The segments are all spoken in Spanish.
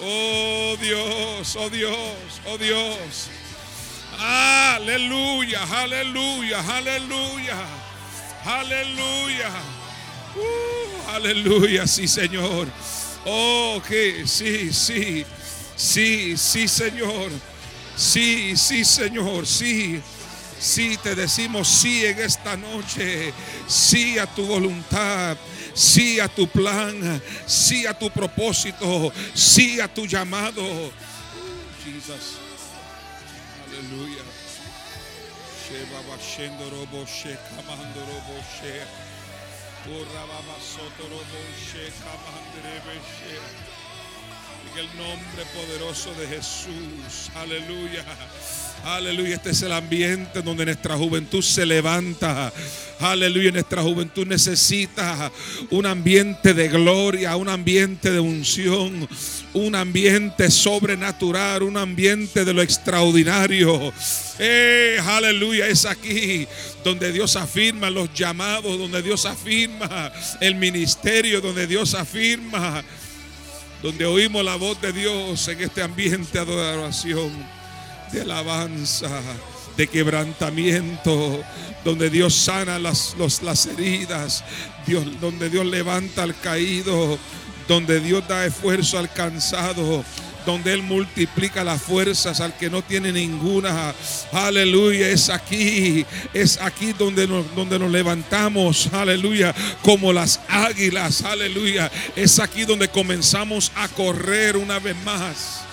Oh Dios, oh Dios, oh Dios. Aleluya, aleluya, aleluya. Aleluya. Uh, aleluya, sí, Señor. Oh, que sí, sí. Sí, sí, Señor. Sí, sí, Señor. Sí. Sí, te decimos sí en esta noche. Sí a tu voluntad. Sí a tu plan. Sí a tu propósito. Sí a tu llamado. Uh, Jesus. Aleluya. En el nombre poderoso de Jesús. Aleluya. Aleluya. Este es el ambiente donde nuestra juventud se levanta. Aleluya. Nuestra juventud necesita un ambiente de gloria, un ambiente de unción, un ambiente sobrenatural, un ambiente de lo extraordinario. Eh, aleluya. Es aquí donde Dios afirma los llamados, donde Dios afirma el ministerio, donde Dios afirma donde oímos la voz de Dios en este ambiente de adoración, de alabanza, de quebrantamiento, donde Dios sana las, las heridas, Dios, donde Dios levanta al caído, donde Dios da esfuerzo al cansado. Donde Él multiplica las fuerzas al que no tiene ninguna. Aleluya. Es aquí. Es aquí donde nos, donde nos levantamos. Aleluya. Como las águilas. Aleluya. Es aquí donde comenzamos a correr una vez más.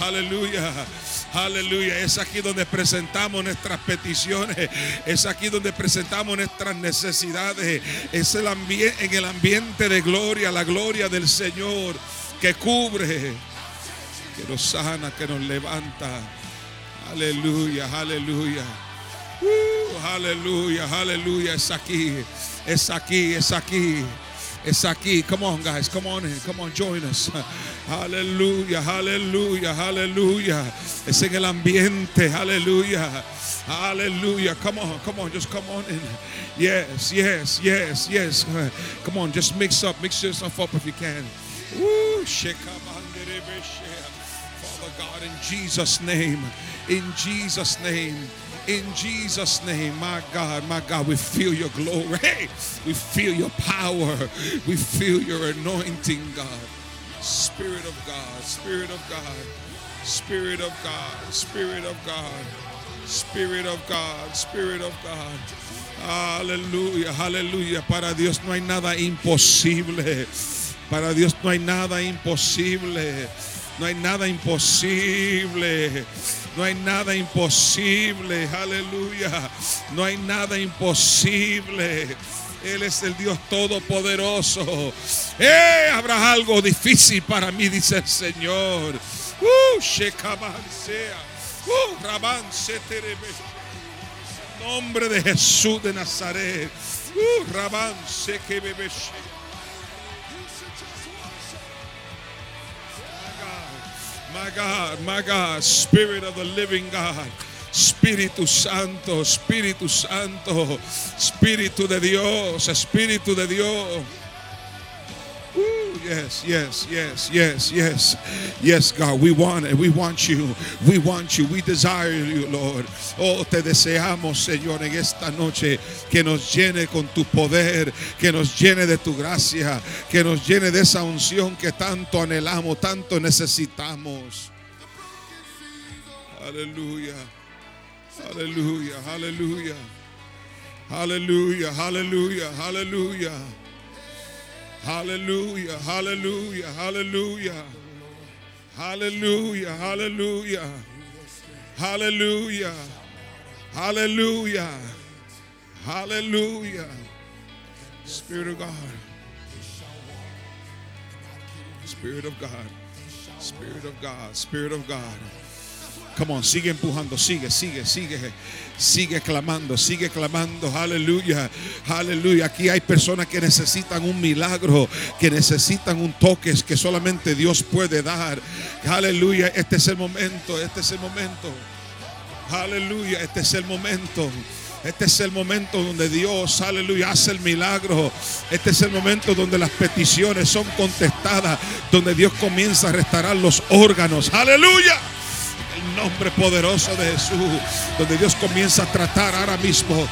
Aleluya, aleluya. Es aquí donde presentamos nuestras peticiones, es aquí donde presentamos nuestras necesidades. Es el en el ambiente de gloria, la gloria del Señor que cubre, que nos sana, que nos levanta. Aleluya, aleluya. Uh, aleluya, aleluya. Es aquí, es aquí, es aquí. Es aquí. Come on, guys. Come on. Come on, join us. Aleluya, aleluya, aleluya. Es en el ambiente. Aleluya. Aleluya. Come on, come on. Just come on in. Yes, yes, yes, yes. Come on, just mix up. Mix yourself up if you can. Woo. Father God, in Jesus' name, in Jesus' name, in Jesus' name, my God, my God, we feel your glory. We feel your power. We feel your anointing, God. Spirit of God, Spirit of God, Spirit of God, Spirit of God, Spirit of God, Spirit of God. Aleluya, aleluya. Para Dios no hay nada imposible. Para Dios no hay nada imposible. No hay nada imposible. No hay nada imposible. Aleluya. No hay nada imposible. Él es el Dios todopoderoso. Eh, habrá algo difícil para mí, dice el Señor. Uh. Uh, terebe. Nombre de Jesús de Nazaret. Uh, que bebe. My God, my God, Spirit of the living God. Espíritu Santo, Espíritu Santo, Espíritu de Dios, Espíritu de Dios. Yes, yes, yes, yes, yes. Yes, God, we want it. We want you. We want you. We desire you, Lord. Oh, te deseamos, Señor, en esta noche que nos llene con tu poder, que nos llene de tu gracia, que nos llene de esa unción que tanto anhelamos, tanto necesitamos. Aleluya. Aleluya. Aleluya. Aleluya. Aleluya. Aleluya. Hallelujah, hallelujah, hallelujah. Hallelujah, hallelujah. Hallelujah. Hallelujah. Hallelujah. Spirit of God. Spirit of God. Spirit of God. Spirit of God. Come on, sigue empujando, sigue, sigue, sigue. Sigue clamando, sigue clamando. Aleluya. Aleluya. Aquí hay personas que necesitan un milagro, que necesitan un toque que solamente Dios puede dar. Aleluya. Este es el momento, este es el momento. Aleluya. Este es el momento. Este es el momento donde Dios, aleluya, hace el milagro. Este es el momento donde las peticiones son contestadas, donde Dios comienza a restaurar los órganos. Aleluya nombre poderoso de Jesús, donde Dios comienza a tratar ahora mismo.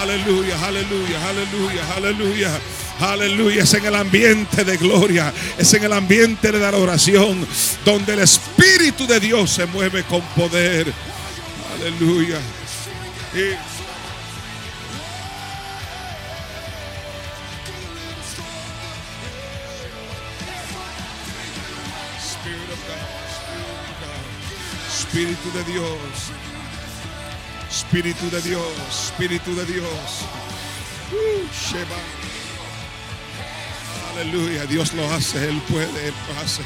Aleluya, aleluya, aleluya, aleluya. Aleluya, es en el ambiente de gloria, es en el ambiente de la oración, donde el Espíritu de Dios se mueve con poder. Aleluya. Espíritu de Dios. Espíritu de Dios. Espíritu de Dios. Uh, Aleluya. Dios lo hace. Él puede. Él lo hace.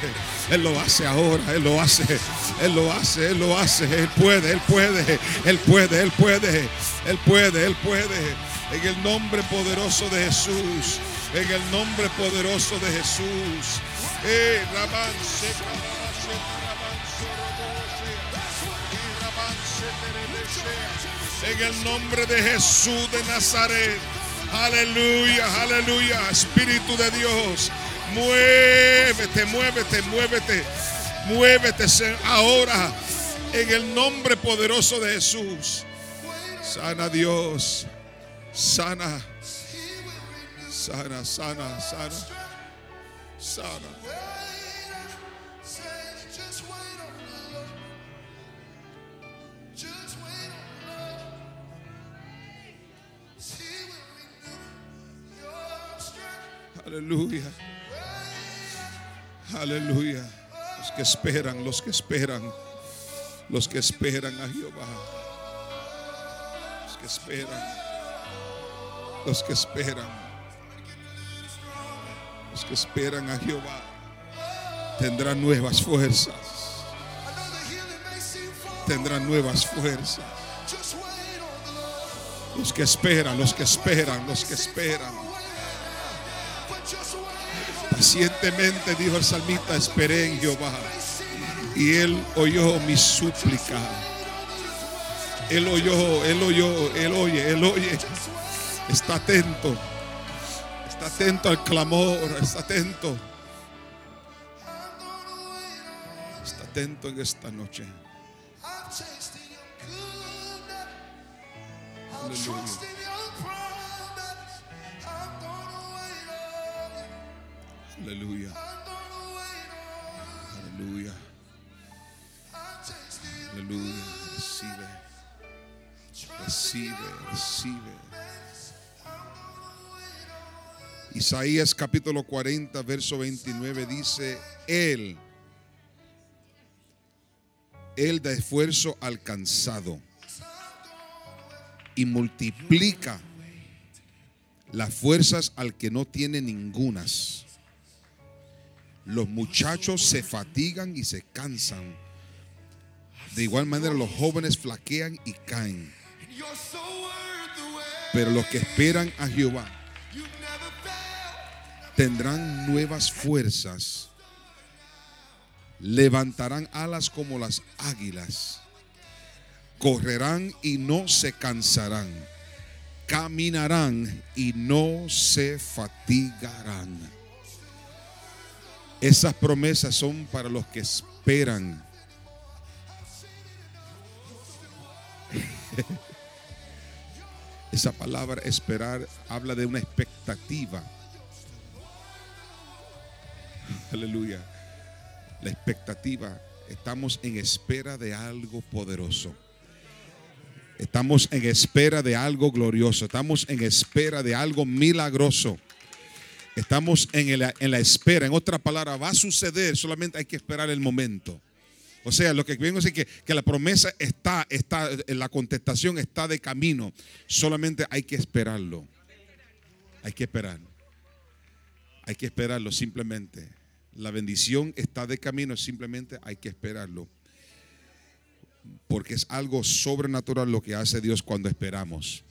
Él lo hace ahora. Él lo hace. Él lo hace. Él lo hace. Él puede. Él puede. Él puede. Él puede. Él puede. Él puede. En el nombre poderoso de Jesús. En el nombre poderoso de Jesús. Eh, En el nombre de Jesús de Nazaret. Aleluya, aleluya. Espíritu de Dios. Muévete, muévete, muévete. Muévete ahora. En el nombre poderoso de Jesús. Sana Dios. Sana. Sana, sana, sana. Sana. Aleluya. Aleluya. Los que esperan, los que esperan, los que esperan a Jehová. Los que esperan. Los que esperan. Los que esperan a Jehová tendrán nuevas fuerzas. Tendrán nuevas fuerzas. Los que esperan, los que esperan, los que esperan. Pacientemente, dijo el salmista, esperé en Jehová. Y él oyó mi súplica. Él oyó, él oyó, él oye, él oye. Está atento. Está atento al clamor, está atento. Está atento en esta noche. Aleluya. Aleluya. Aleluya. Recibe. Recibe, recibe. Isaías capítulo 40, verso 29 dice, Él, Él da esfuerzo alcanzado y multiplica las fuerzas al que no tiene ningunas. Los muchachos se fatigan y se cansan. De igual manera los jóvenes flaquean y caen. Pero los que esperan a Jehová tendrán nuevas fuerzas. Levantarán alas como las águilas. Correrán y no se cansarán. Caminarán y no se fatigarán. Esas promesas son para los que esperan. Esa palabra esperar habla de una expectativa. Aleluya. La expectativa. Estamos en espera de algo poderoso. Estamos en espera de algo glorioso. Estamos en espera de algo milagroso. Estamos en la, en la espera. En otra palabra, va a suceder, solamente hay que esperar el momento. O sea, lo que vengo es que, que la promesa está, está, la contestación está de camino. Solamente hay que esperarlo. Hay que esperar. Hay que esperarlo simplemente. La bendición está de camino, simplemente hay que esperarlo. Porque es algo sobrenatural lo que hace Dios cuando esperamos.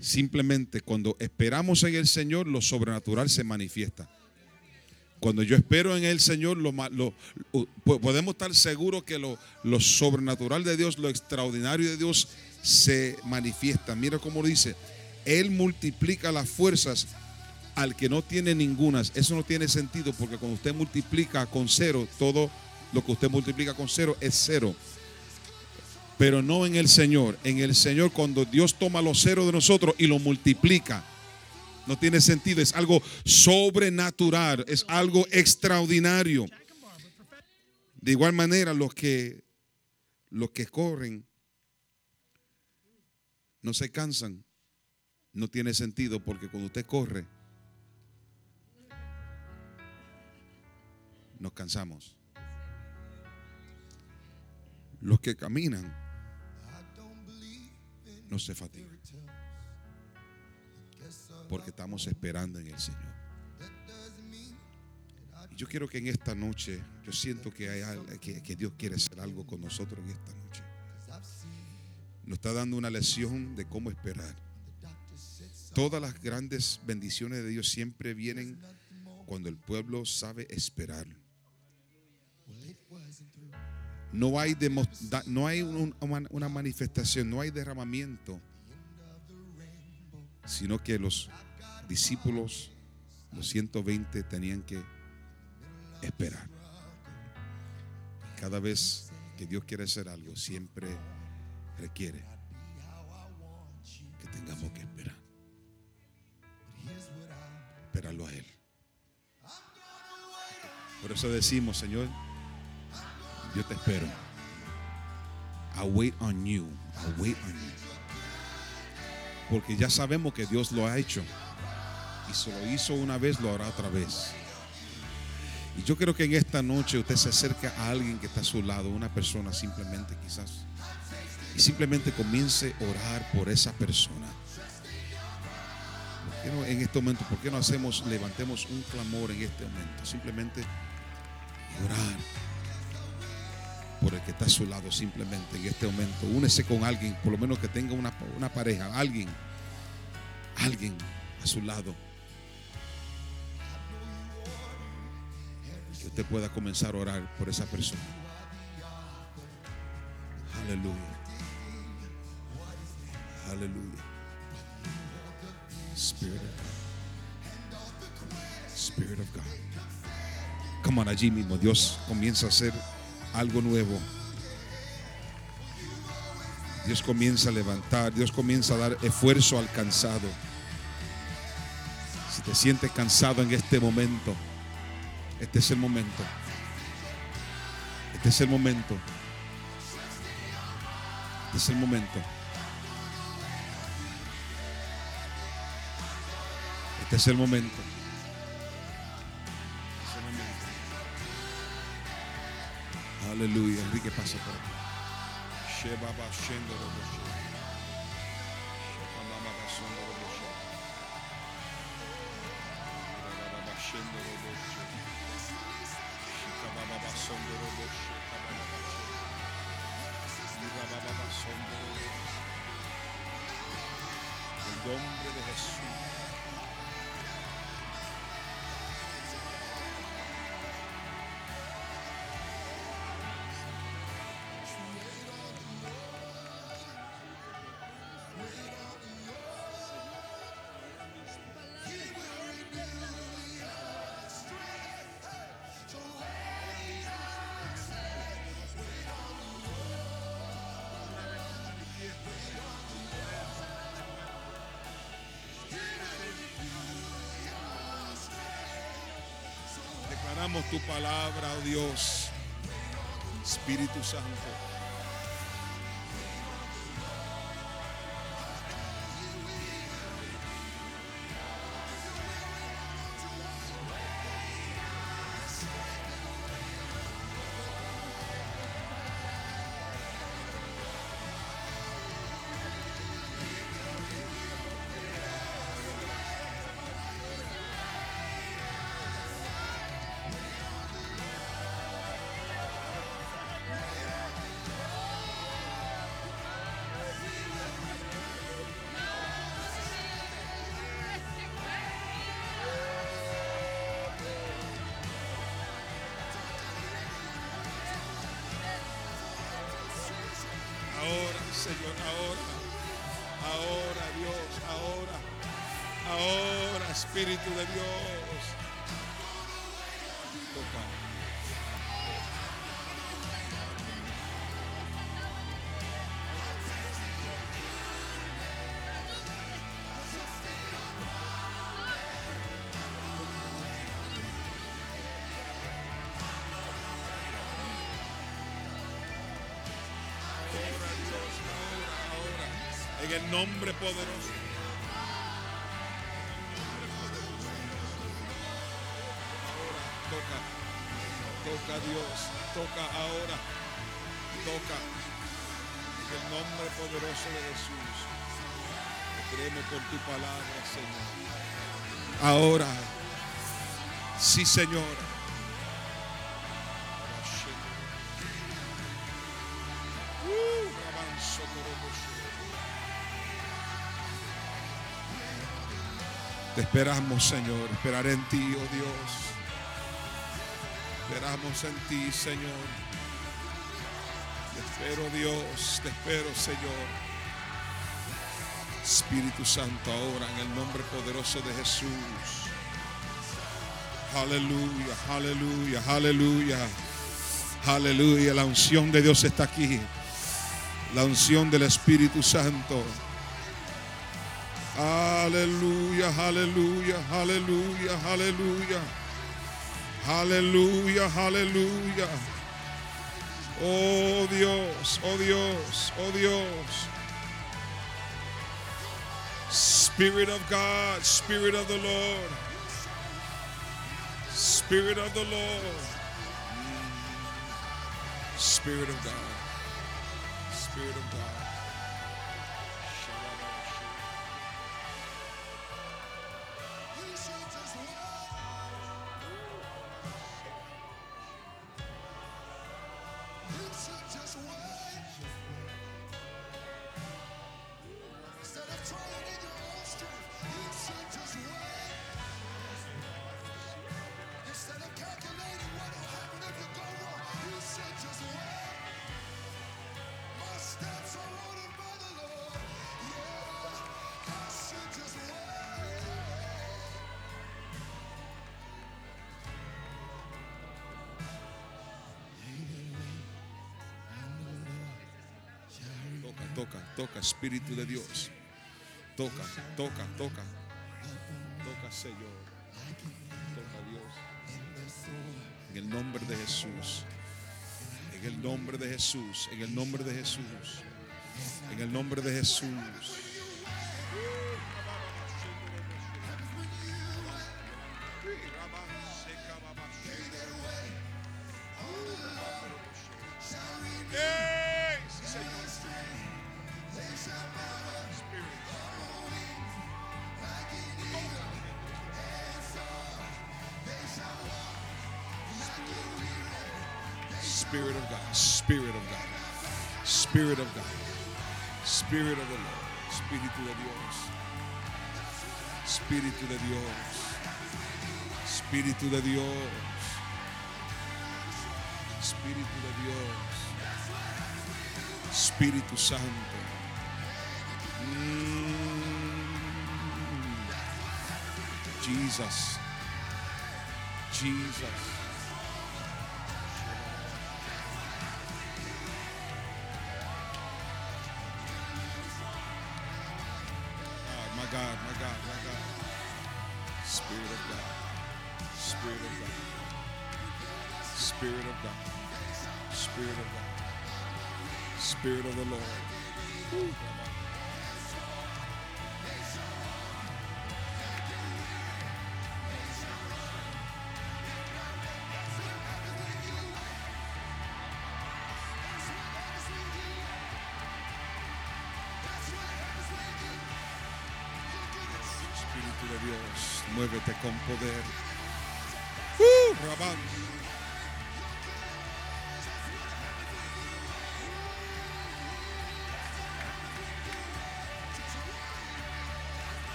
Simplemente cuando esperamos en el Señor, lo sobrenatural se manifiesta. Cuando yo espero en el Señor, lo, podemos estar seguros que lo, lo, sobrenatural de Dios, lo extraordinario de Dios se manifiesta. Mira cómo dice, Él multiplica las fuerzas al que no tiene ningunas. Eso no tiene sentido porque cuando usted multiplica con cero, todo lo que usted multiplica con cero es cero pero no en el Señor. En el Señor, cuando Dios toma los ceros de nosotros y lo multiplica, no tiene sentido, es algo sobrenatural, es algo extraordinario. De igual manera, los que, los que corren no se cansan. No tiene sentido porque cuando usted corre, nos cansamos. Los que caminan no se fatigue. Porque estamos esperando en el Señor. Yo quiero que en esta noche, yo siento que, hay, que Dios quiere hacer algo con nosotros en esta noche. Nos está dando una lección de cómo esperar. Todas las grandes bendiciones de Dios siempre vienen cuando el pueblo sabe esperar. No hay, no hay una manifestación, no hay derramamiento, sino que los discípulos, los 120, tenían que esperar. Cada vez que Dios quiere hacer algo, siempre requiere que tengamos que esperar. Esperarlo a Él. Por eso decimos, Señor, yo te espero. I wait on you. I wait on you. Porque ya sabemos que Dios lo ha hecho. Y se lo hizo una vez, lo hará otra vez. Y yo creo que en esta noche usted se acerca a alguien que está a su lado, una persona simplemente quizás. Y simplemente comience a orar por esa persona. en este momento, por qué no hacemos, levantemos un clamor en este momento? Simplemente orar por el que está a su lado simplemente en este momento. Únese con alguien, por lo menos que tenga una, una pareja, alguien, alguien a su lado. Que usted pueda comenzar a orar por esa persona. Aleluya. Aleluya. Spirit of God. Spirit of God. Come on, allí mismo Dios comienza a hacer algo nuevo. Dios comienza a levantar, Dios comienza a dar esfuerzo al cansado. Si te sientes cansado en este momento, este es el momento. Este es el momento. Este es el momento. Este es el momento. Aleluya. Enrique pasa por aquí. Sheba tu palabra, oh Dios. Espíritu Santo. Señor, ahora, ahora Dios, ahora, ahora Espíritu de Dios. Padre. Poderoso. Ahora, toca. Toca Dios. Toca ahora. Toca. El nombre poderoso de Jesús. Creemos por tu palabra, Señor. Ahora. Sí, Señor. Te esperamos, Señor. Esperaré en ti, oh Dios. Esperamos en ti, Señor. Te espero, Dios. Te espero, Señor. Espíritu Santo, ahora en el nombre poderoso de Jesús. Aleluya, aleluya, aleluya. Aleluya. La unción de Dios está aquí. La unción del Espíritu Santo. Aleluya, hallelujah, hallelujah, hallelujah. Hallelujah, hallelujah. Oh Dios, oh Dios, oh Dios. Spirit of God, Spirit of the Lord. Spirit of the Lord. Spirit of God. Spirit of God. Toca, Espíritu de Dios. Toca, toca, toca. Toca, Señor. Toca, Dios. En el nombre de Jesús. En el nombre de Jesús. En el nombre de Jesús. En el nombre de Jesús. Spirit of God, Spirit of God, Spirit of God, Spirit of the Lord, Espíritu de Dios, Espíritu de Dios, Espíritu de Dios, Espíritu de Dios, Espíritu Santo. Mm. Jesus, Jesus. Spirit of the Lord. Espíritu de Dios, muévete con poder. ¡Uh!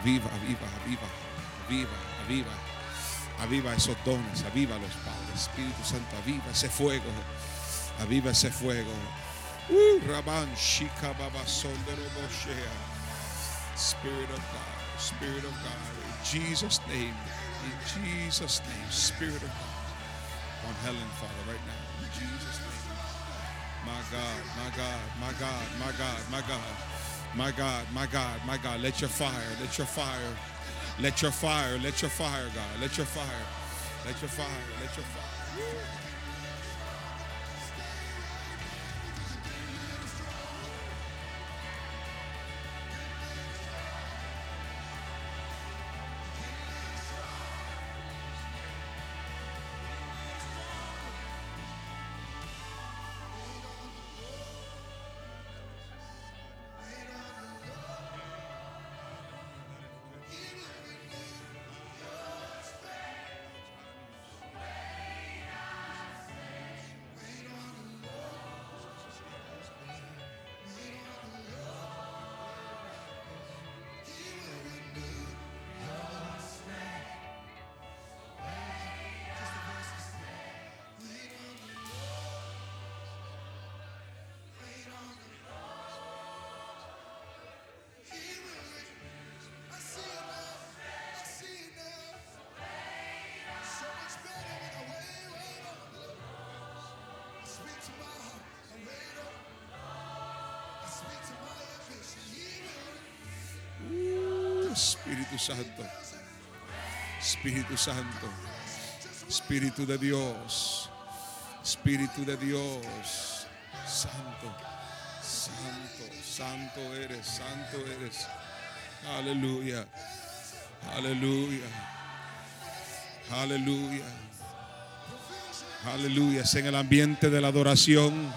Aviva, aviva, aviva, aviva, aviva, aviva, esos dones, aviva los Padre, Espíritu Santo, aviva ese fuego, aviva ese fuego. Uh, Ooh, Raban Shika. Spirit of God, Spirit of God, in Jesus' name, in Jesus' name, Spirit of God. On Helen, Father, right now, in Jesus' name. My God, my God, my God, my God, my God, my God, my God, my God. Let your fire, let your fire, let your fire, let your fire, God, let your fire, let your fire, let your fire. Uh, Espíritu Santo, Espíritu Santo, Espíritu de Dios, Espíritu de Dios, Santo, Santo, Santo eres, Santo eres. Aleluya, aleluya, aleluya, aleluya. Es en el ambiente de la adoración,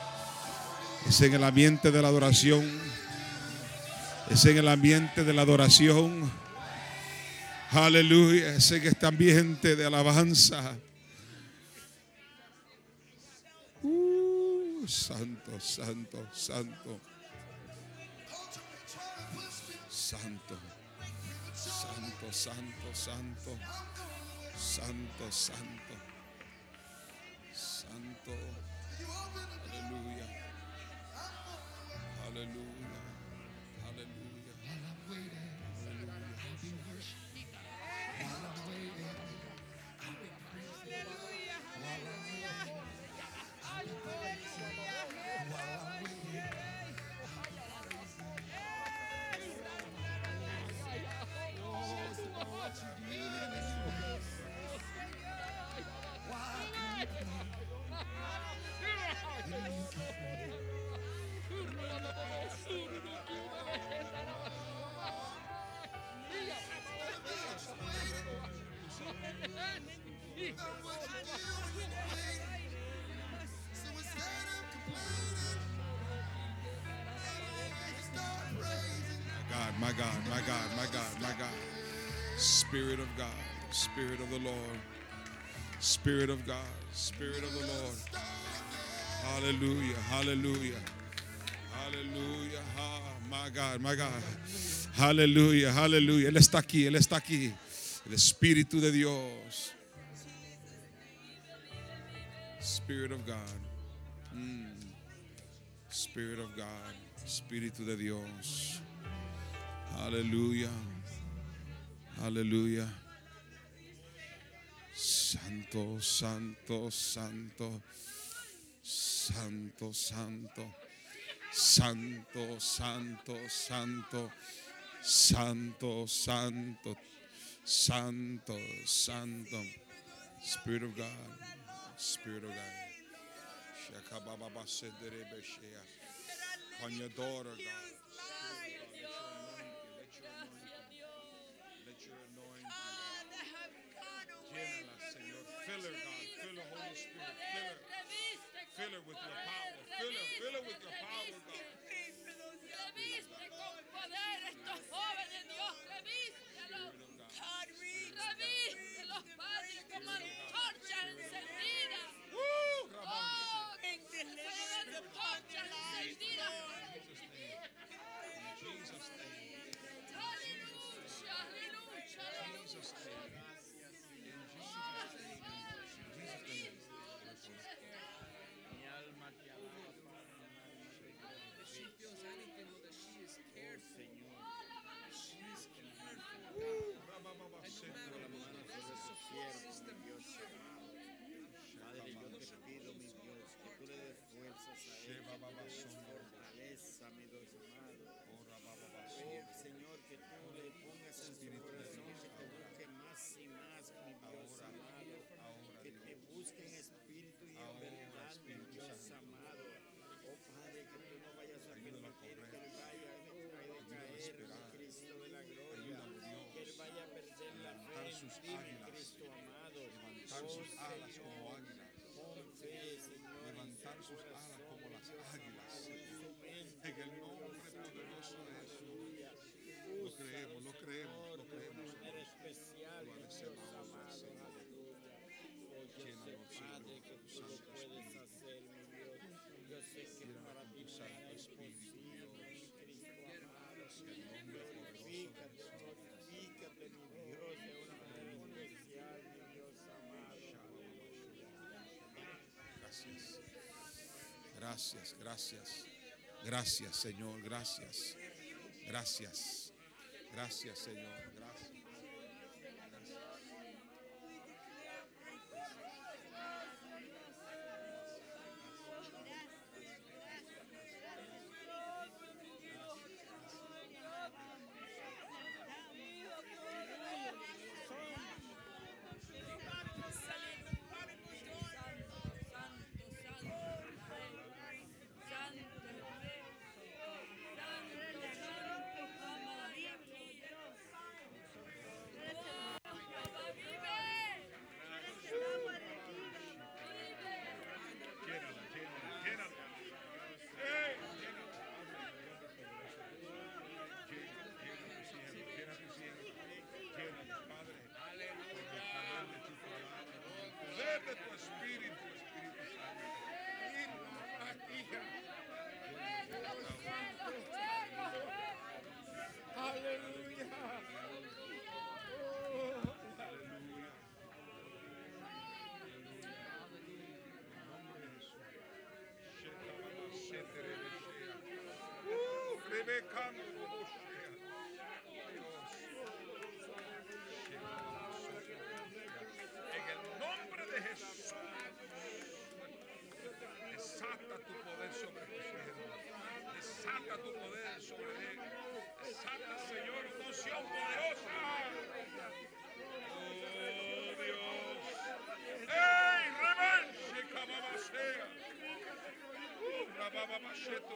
es en el ambiente de la adoración. Es en el ambiente de la adoración. Aleluya. Es en este ambiente de alabanza. Uh, santo, santo, santo. Santo. Santo, santo, santo. Santo, santo. Santo. My God, my God, my God, my God. Spirit of God, Spirit of the Lord, Spirit of God, Spirit of the Lord. Hallelujah, hallelujah, hallelujah. Ah, my God, my God. Hallelujah, hallelujah. Él está aquí, Él está aquí. El Espíritu de Dios. Spirit of God. Mm. Spirit of God. Espíritu de Dios. Aleluya. Aleluya. Santo, santo, santo. Santo, santo. Santo, santo, santo. Santo, santo. Santo, santo. Spirit of God. Spirit of God. On your daughter, God. Fill her with your power. Fill her. Fill her with your power, God. Fortaleza, mi Dios amado. Oh, Señor, que tú le pongas en su corazón que te busque más y más, mi Dios amado. Que te busque en espíritu y en verdad, mi Dios amado. Oh Padre, que tú no vayas a permitir que él vaya a decaer, mi Cristo de la gloria. Que él vaya a perder la fe en. Cristo amado. Levantar Oh, sus alas En el mi nombre Dios poderoso de amado, Jesús. aleluya. Lo Úsalo, creemos, lo creemos, lo creemos. Lo Padre, que tú lo puedes hacer, mi Dios. Yo sé que para ti no imposible, mi Cristo amado. De Glorifícate, Jesús. glorifícate, mi Dios, de una manera especial, mi Dios amado. Gracias. Gracias, gracias. Gracias, Señor. Gracias. Gracias. Gracias, Señor. Gracias. En el nombre de Jesús. Desata tu poder sobre tus. Desata tu poder sobre él. Desata, Señor, unción poderosa. Oh Dios. ¡Ey! ¡Remanche, cababasea! ¡Uh! Rabababasheto,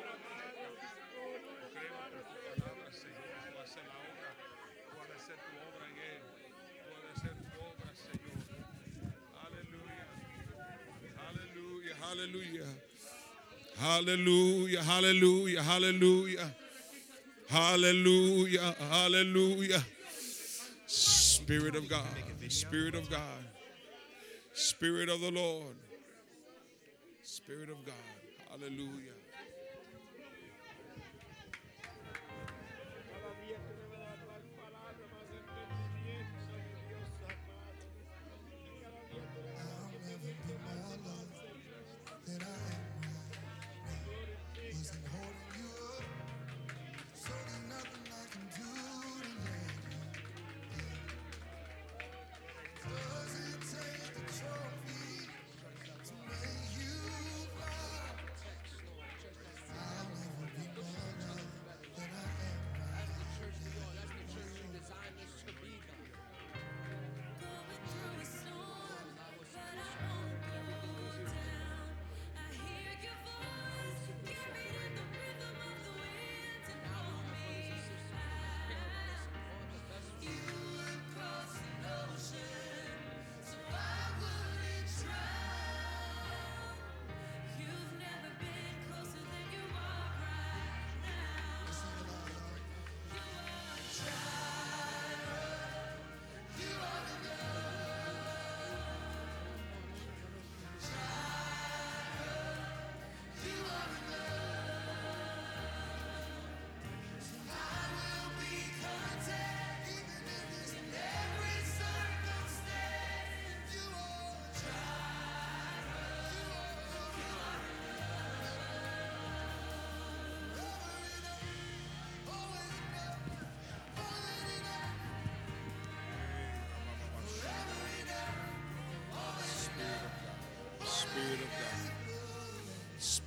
Hallelujah. Hallelujah. Aleluya. Aleluya. Hallelujah. Hallelujah. Spirit of God. Spirit of God. Spirit of the Lord. Spirit of God. Hallelujah.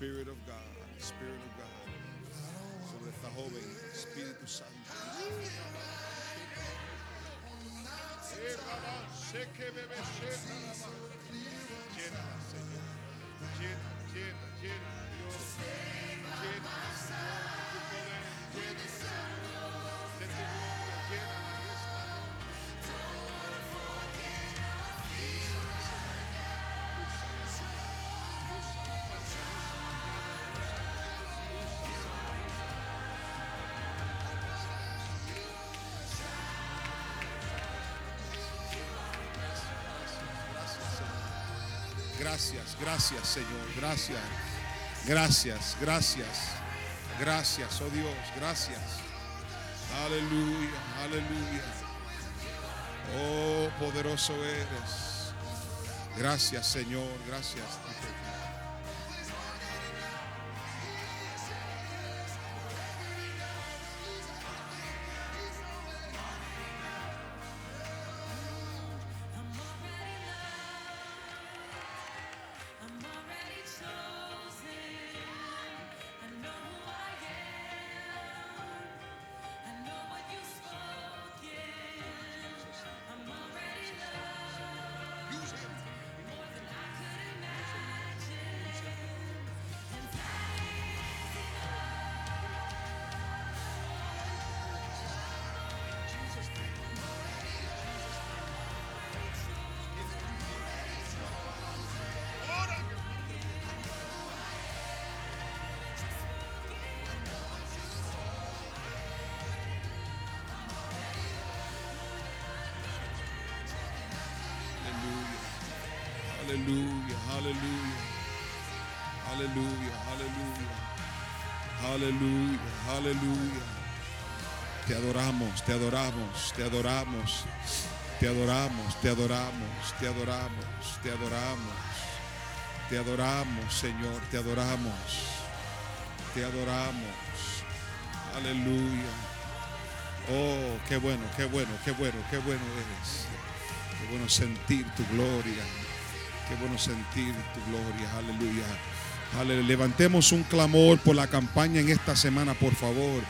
Spirit of God, Spirit of God. Sobre esta joven, Espíritu Santo. Llena, Señor. Llena, llena, llena, Dios. Llena, Gracias, gracias, Señor. Gracias. Gracias, gracias. Gracias, oh Dios, gracias. Aleluya, aleluya. Oh, poderoso eres. Gracias, Señor, gracias. Aleluya, aleluya, aleluya, aleluya, aleluya, aleluya. Te adoramos, te adoramos, te adoramos, te adoramos, te adoramos, te adoramos, te adoramos, te adoramos, Señor, te adoramos, te adoramos. Aleluya. Oh, qué bueno, qué bueno, qué bueno, qué bueno eres. Qué bueno sentir tu gloria. Qué bueno sentir tu gloria. Aleluya. Aleluya. Levantemos un clamor por la campaña en esta semana, por favor.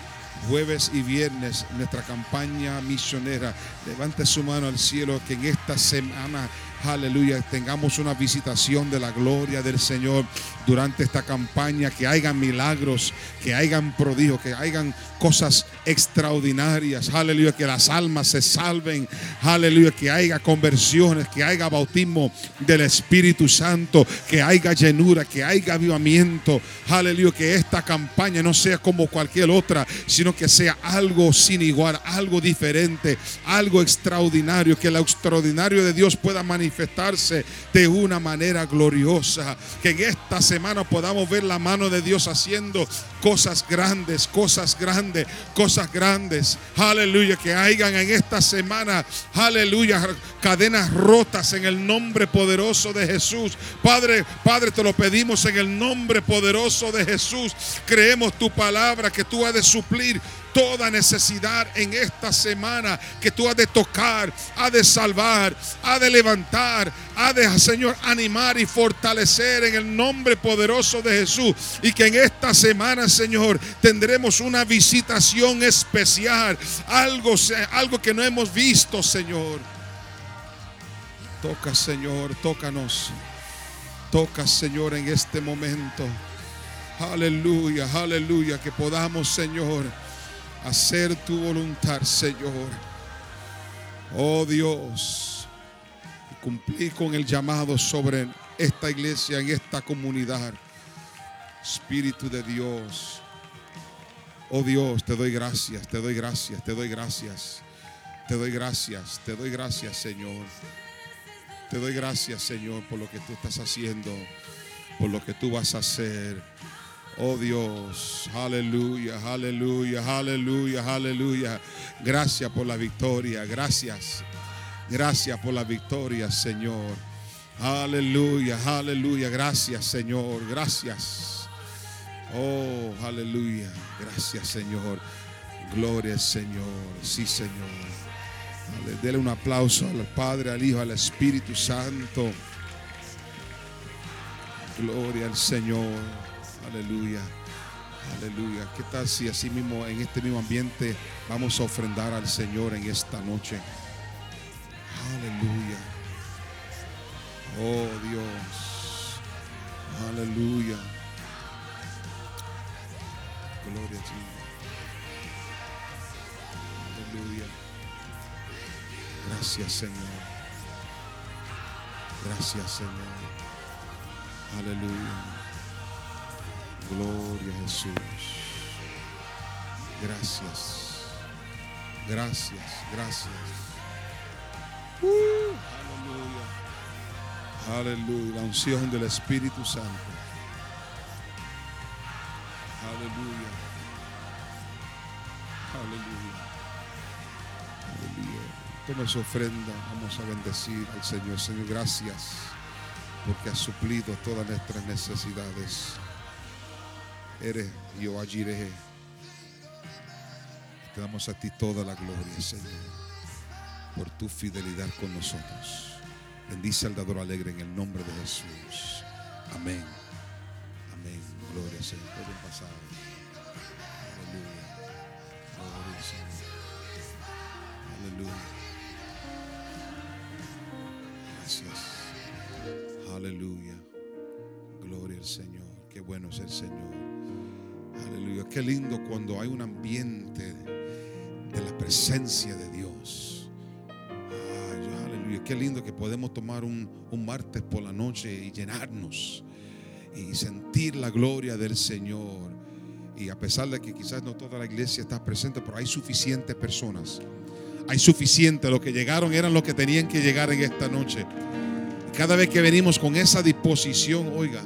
Jueves y viernes, nuestra campaña misionera. Levante su mano al cielo que en esta semana, aleluya, tengamos una visitación de la gloria del Señor durante esta campaña. Que hayan milagros, que hayan prodigios, que hayan cosas extraordinarias. Aleluya, que las almas se salven. Aleluya, que haya conversiones, que haya bautismo del Espíritu Santo, que haya llenura, que haya avivamiento. Aleluya, que esta campaña no sea como cualquier otra, sino que sea algo sin igual, algo diferente, algo extraordinario, que lo extraordinario de Dios pueda manifestarse de una manera gloriosa. Que en esta semana podamos ver la mano de Dios haciendo cosas grandes, cosas grandes, cosas grandes. Aleluya, que hayan en esta semana, aleluya, cadenas rotas en el nombre poderoso de Jesús. Padre, Padre, te lo pedimos en el nombre poderoso de Jesús. Creemos tu palabra que tú has de suplir toda necesidad en esta semana que tú has de tocar, has de salvar, has de levantar, has de, Señor, animar y fortalecer en el nombre poderoso de Jesús. Y que en esta semana, Señor, tendremos una visitación especial, algo, algo que no hemos visto, Señor. Toca, Señor, tócanos. Toca, Señor, en este momento. Aleluya, aleluya, que podamos, Señor, hacer tu voluntad, Señor. Oh Dios, cumplir con el llamado sobre esta iglesia, en esta comunidad. Espíritu de Dios. Oh Dios, te doy gracias, te doy gracias, te doy gracias. Te doy gracias, te doy gracias, Señor. Te doy gracias, Señor, por lo que tú estás haciendo, por lo que tú vas a hacer. Oh Dios, aleluya, aleluya, aleluya, aleluya. Gracias por la victoria, gracias. Gracias por la victoria, Señor. Aleluya, aleluya. Gracias, Señor. Gracias. Oh, aleluya. Gracias, Señor. Gloria al Señor. Sí, Señor. Dele un aplauso al Padre, al Hijo, al Espíritu Santo. Gloria al Señor. Aleluya. Aleluya. ¿Qué tal si así mismo en este mismo ambiente vamos a ofrendar al Señor en esta noche? Aleluya. Oh Dios. Aleluya. Gloria a ti. Aleluya. Gracias Señor. Gracias Señor. Aleluya. Gloria a Jesús. Gracias. Gracias. Gracias. Uh, aleluya. Aleluya. La unción del Espíritu Santo. Aleluya. Aleluya. Aleluya. Toma su ofrenda. Vamos a bendecir al Señor. Señor, gracias porque has suplido todas nuestras necesidades. Eres yo agiré. Te damos a ti toda la gloria, Señor, por tu fidelidad con nosotros. Bendice al dador alegre en el nombre de Jesús. Amén. Amén. Gloria Señor. Pueden pasar. Aleluya. Gloria Señor. Aleluya. Gracias. Aleluya. Gloria al Señor. Qué bueno es el Señor. Qué lindo cuando hay un ambiente de la presencia de Dios. Ay, aleluya. Qué lindo que podemos tomar un, un martes por la noche y llenarnos y sentir la gloria del Señor. Y a pesar de que quizás no toda la iglesia está presente, pero hay suficientes personas. Hay suficiente. Los que llegaron eran los que tenían que llegar en esta noche. Y cada vez que venimos con esa disposición, oiga,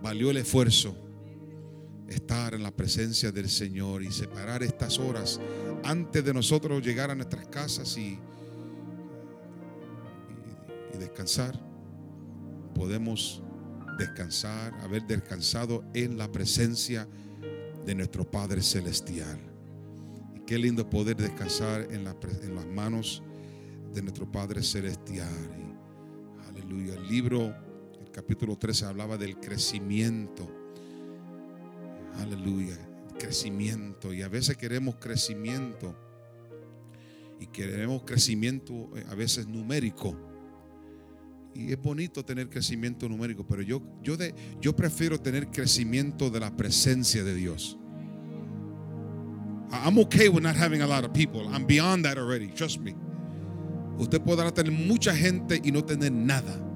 valió el esfuerzo estar en la presencia del Señor y separar estas horas antes de nosotros llegar a nuestras casas y, descansar. Podemos descansar, haber descansado en la presencia de nuestro Padre Celestial. Y qué lindo poder descansar en, en las manos de nuestro Padre Celestial. Y, aleluya. El libro, el capítulo 13, hablaba del crecimiento. Aleluya. Crecimiento. Y a veces queremos crecimiento. Y queremos crecimiento eh, a veces numérico. Y es bonito tener crecimiento numérico, pero yo, yo, de, yo prefiero tener crecimiento de la presencia de Dios. I'm okay with not having a lot of people. I'm beyond that already. Trust me. Usted podrá tener mucha gente y no tener nada.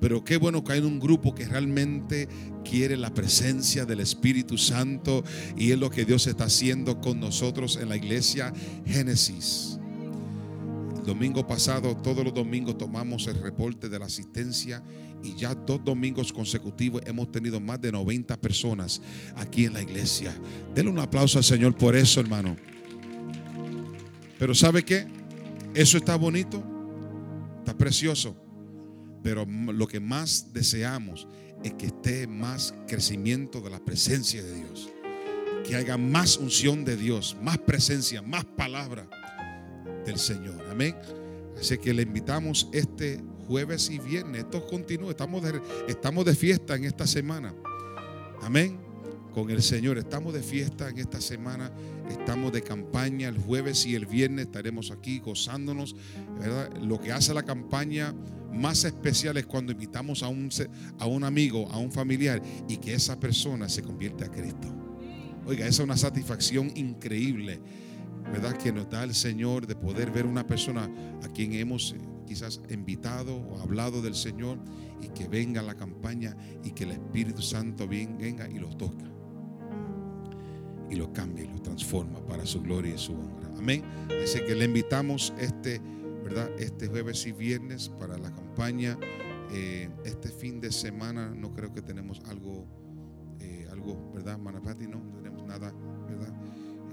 Pero qué bueno que hay un grupo que realmente quiere la presencia del Espíritu Santo y es lo que Dios está haciendo con nosotros en la iglesia Génesis. El domingo pasado, todos los domingos tomamos el reporte de la asistencia y ya dos domingos consecutivos hemos tenido más de 90 personas aquí en la iglesia. Denle un aplauso al Señor por eso, hermano. Pero ¿sabe qué? Eso está bonito, está precioso. Pero lo que más deseamos es que esté más crecimiento de la presencia de Dios. Que haya más unción de Dios, más presencia, más palabra del Señor. Amén. Así que le invitamos este jueves y viernes. Esto continúa. Estamos de, estamos de fiesta en esta semana. Amén. Con el Señor. Estamos de fiesta en esta semana. Estamos de campaña. El jueves y el viernes estaremos aquí gozándonos. ¿verdad? Lo que hace la campaña más especial es cuando invitamos a un, amigo, a un familiar y que esa persona se convierte a Cristo. Oiga, esa es una satisfacción increíble, ¿verdad? Que nos da el Señor de poder ver una persona a quien hemos eh, quizás invitado o hablado del Señor y que venga a la campaña y que el Espíritu Santo venga y los toca y los cambia y los transforma para su gloria y su honra. Amén. Así que le invitamos este, ¿verdad? Este jueves y viernes para la campaña. Eh, este fin de semana no creo que tenemos algo, eh, algo, ¿verdad? Manapati, no, no tenemos nada, ¿verdad?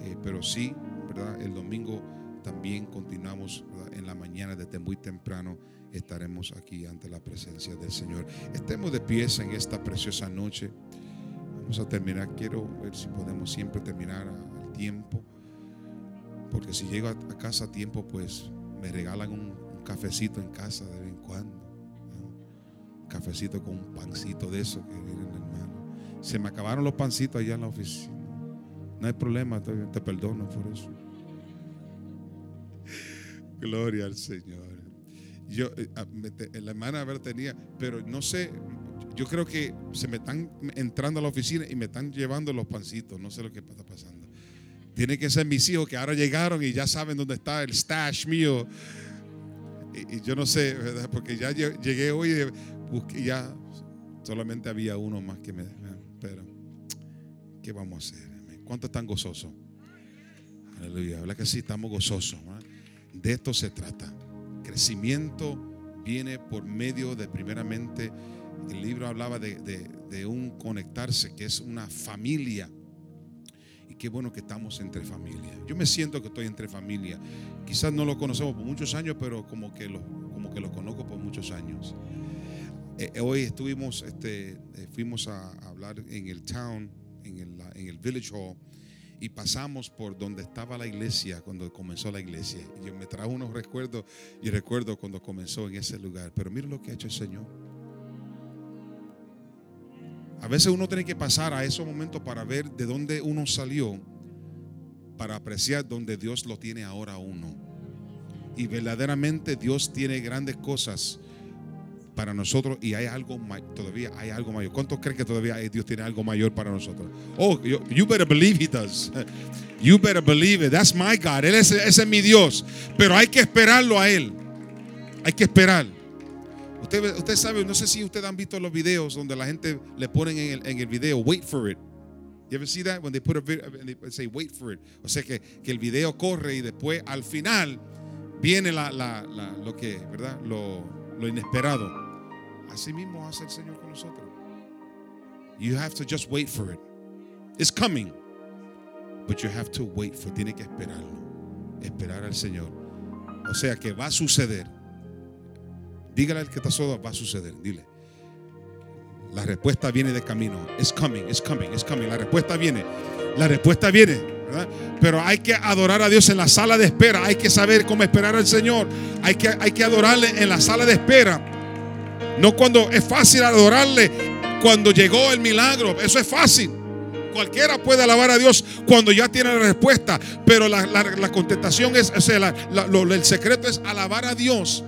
Eh, pero sí, ¿verdad? El domingo también continuamos ¿verdad? en la mañana desde muy temprano. Estaremos aquí ante la presencia del Señor. Estemos de pies en esta preciosa noche. Vamos a terminar. Quiero ver si podemos siempre terminar a- al tiempo. Porque si llego a, a casa a tiempo, pues me regalan un, cafecito en casa de vez en cuando. un cafecito con un pancito de eso que vienen, hermano. Se me acabaron los pancitos allá en la oficina. No hay problema, te, te perdono por eso. Gloria al Señor. Yo, eh, la hermana Abel tenía, pero no sé, yo creo que se me están entrando a la oficina y me están llevando los pancitos. No sé lo que está pasando. Tiene que ser mis hijos que ahora llegaron y ya saben dónde está el stash mío. Y, yo no sé, ¿verdad? Porque ya lle- llegué hoy y busqué, ya solamente había uno más que me. Pero, ¿qué vamos a hacer? ¿Cuántos están gozosos? Aleluya. ¿Verdad que sí? Estamos gozosos. De esto se trata. Crecimiento viene por medio de, primeramente, el libro hablaba de, un conectarse, que es una familia. Y qué bueno que estamos entre familia. Yo me siento que estoy entre familia. Quizás no lo conocemos por muchos años, pero como que lo, conozco por muchos años. Eh, eh, hoy estuvimos, este, eh, fuimos a, hablar en el town, en el, en el village hall, y pasamos por donde estaba la iglesia cuando comenzó la iglesia. Y yo me trajo unos recuerdos y recuerdo cuando comenzó en ese lugar. Pero mira lo que ha hecho el Señor. A veces uno tiene que pasar a esos momentos para ver de dónde uno salió, para apreciar donde Dios lo tiene ahora uno. Y verdaderamente Dios tiene grandes cosas para nosotros y hay algo todavía hay algo mayor. ¿Cuántos creen que todavía Dios tiene algo mayor para nosotros? Oh, you better believe he does. You better believe it. That's my God. Él es, ese es mi Dios. Pero hay que esperarlo a Él. Hay que esperar. Usted, usted sabe, no sé si ustedes han visto los videos donde la gente le ponen en el, en el video, wait for it. You ever see that? When they put a video, and they say wait for it. O sea que, que el video corre y después al final viene la, la- lo que, ¿verdad? Lo, lo inesperado. Así mismo hace el Señor con nosotros. You have to just wait for it. It's coming. But you have to wait for Tiene que esperarlo. Esperar al Señor. O sea que va a suceder. Dígale al que está solo, va a suceder. Dile. La respuesta viene de camino. It's coming, it's coming, it's coming. La respuesta viene. La respuesta viene. Pero hay que adorar a Dios en la sala de espera. Hay que saber cómo esperar al Señor. Hay que, hay que adorarle en la sala de espera. No cuando es fácil adorarle cuando llegó el milagro. Eso es fácil. Cualquiera puede alabar a Dios cuando ya tiene la respuesta. Pero la, la- la contestación es, o sea, el secreto es alabar a Dios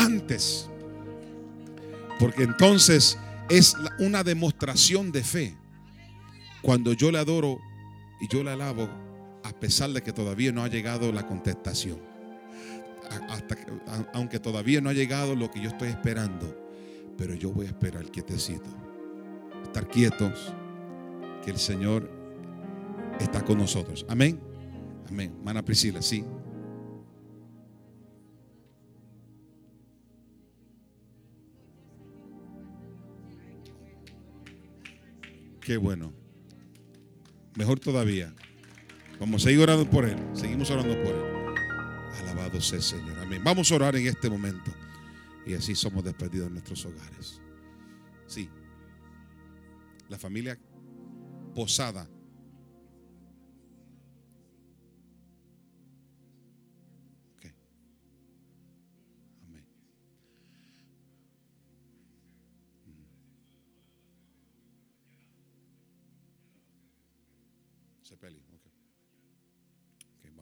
antes. Porque entonces es una demostración de fe. Cuando yo le adoro y yo le alabo, a pesar de que todavía no ha llegado la contestación. Hasta que- aunque todavía no ha llegado lo que yo estoy esperando, pero yo voy a esperar quietecito. Estar quietos, que el Señor está con nosotros. Amén. Amén. Mana Priscila, sí. Qué bueno. Mejor todavía. Vamos a seguir orando por Él. Seguimos orando por Él. Alabado sea el Señor. Amén. Vamos a orar en este momento. Y así somos despedidos de nuestros hogares. Sí. La familia Posada.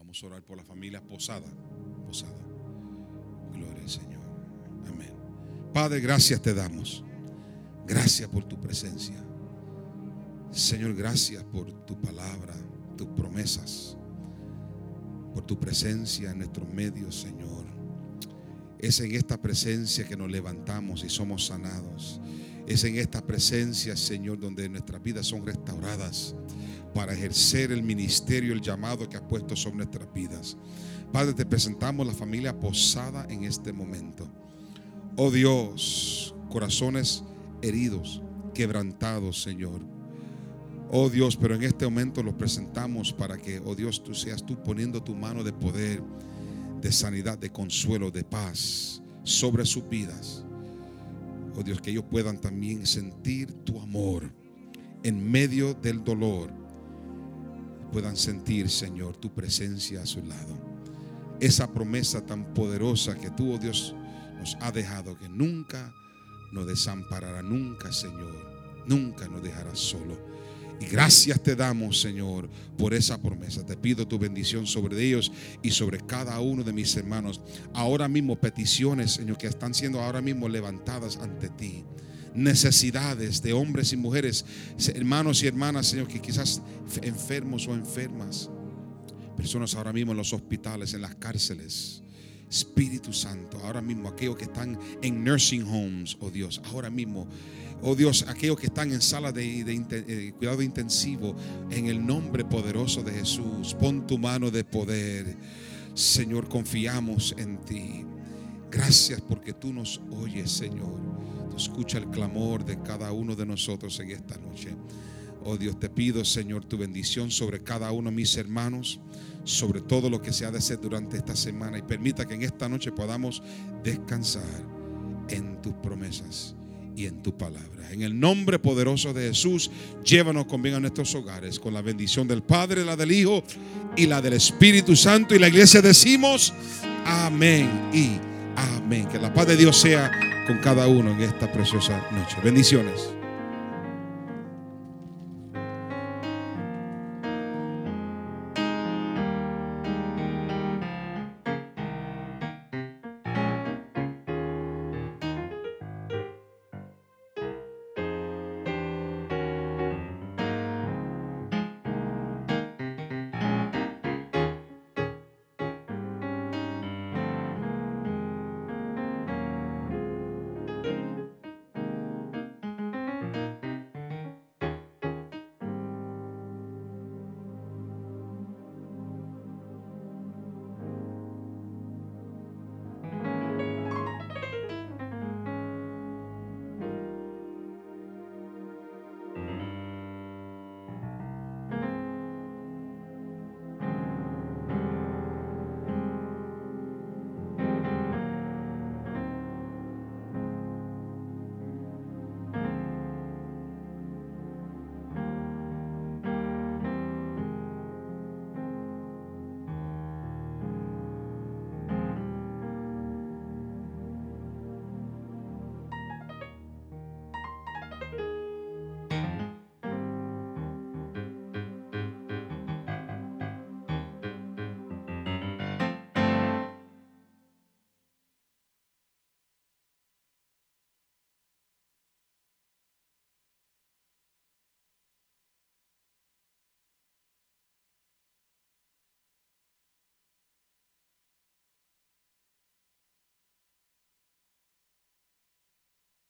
Vamos a orar por la familia Posada. Posada. Gloria al Señor. Amén. Padre, gracias te damos. Gracias por tu presencia. Señor, gracias por tu palabra, tus promesas, por tu presencia en nuestros medios, Señor. Es en esta presencia que nos levantamos y somos sanados. Es en esta presencia, Señor, donde nuestras vidas son restauradas para ejercer el ministerio, el llamado que has puesto sobre nuestras vidas. Padre, te presentamos la familia posada en este momento. Oh Dios, corazones heridos, quebrantados, Señor. Oh Dios, pero en este momento los presentamos para que, oh Dios, tú seas tú poniendo tu mano de poder, de sanidad, de consuelo, de paz sobre sus vidas. Oh Dios, que ellos puedan también sentir tu amor en medio del dolor. Puedan sentir, Señor, tu presencia a su lado. Esa promesa tan poderosa que tú, oh Dios, nos ha dejado, que nunca nos desamparará nunca, Señor. Nunca nos dejará solo. Y gracias te damos, Señor, por esa promesa. Te pido tu bendición sobre ellos y sobre cada uno de mis hermanos. Ahora mismo peticiones, Señor, que están siendo ahora mismo levantadas ante ti. Necesidades de hombres y mujeres, hermanos y hermanas, Señor, que quizás enfermos o enfermas. Personas ahora mismo en los hospitales, en las cárceles. Espíritu Santo, ahora mismo aquellos que están en nursing homes, oh Dios, ahora mismo Oh Dios, aquellos que están en sala de, de eh, cuidado intensivo, en el nombre poderoso de Jesús, pon tu mano de poder. Señor, confiamos en ti. Gracias porque tú nos oyes, Señor. Escucha el clamor de cada uno de nosotros en esta noche. Oh Dios, te pido, Señor, tu bendición sobre cada uno de mis hermanos, sobre todo lo que se ha de hacer durante esta semana y permita que en esta noche podamos descansar en tus promesas y en tu palabra. En el nombre poderoso de Jesús, llévanos con bien a nuestros hogares, con la bendición del Padre, la del Hijo y la del Espíritu Santo. Y la iglesia decimos, amén y amén. Que la paz de Dios sea con cada uno en esta preciosa noche. Bendiciones.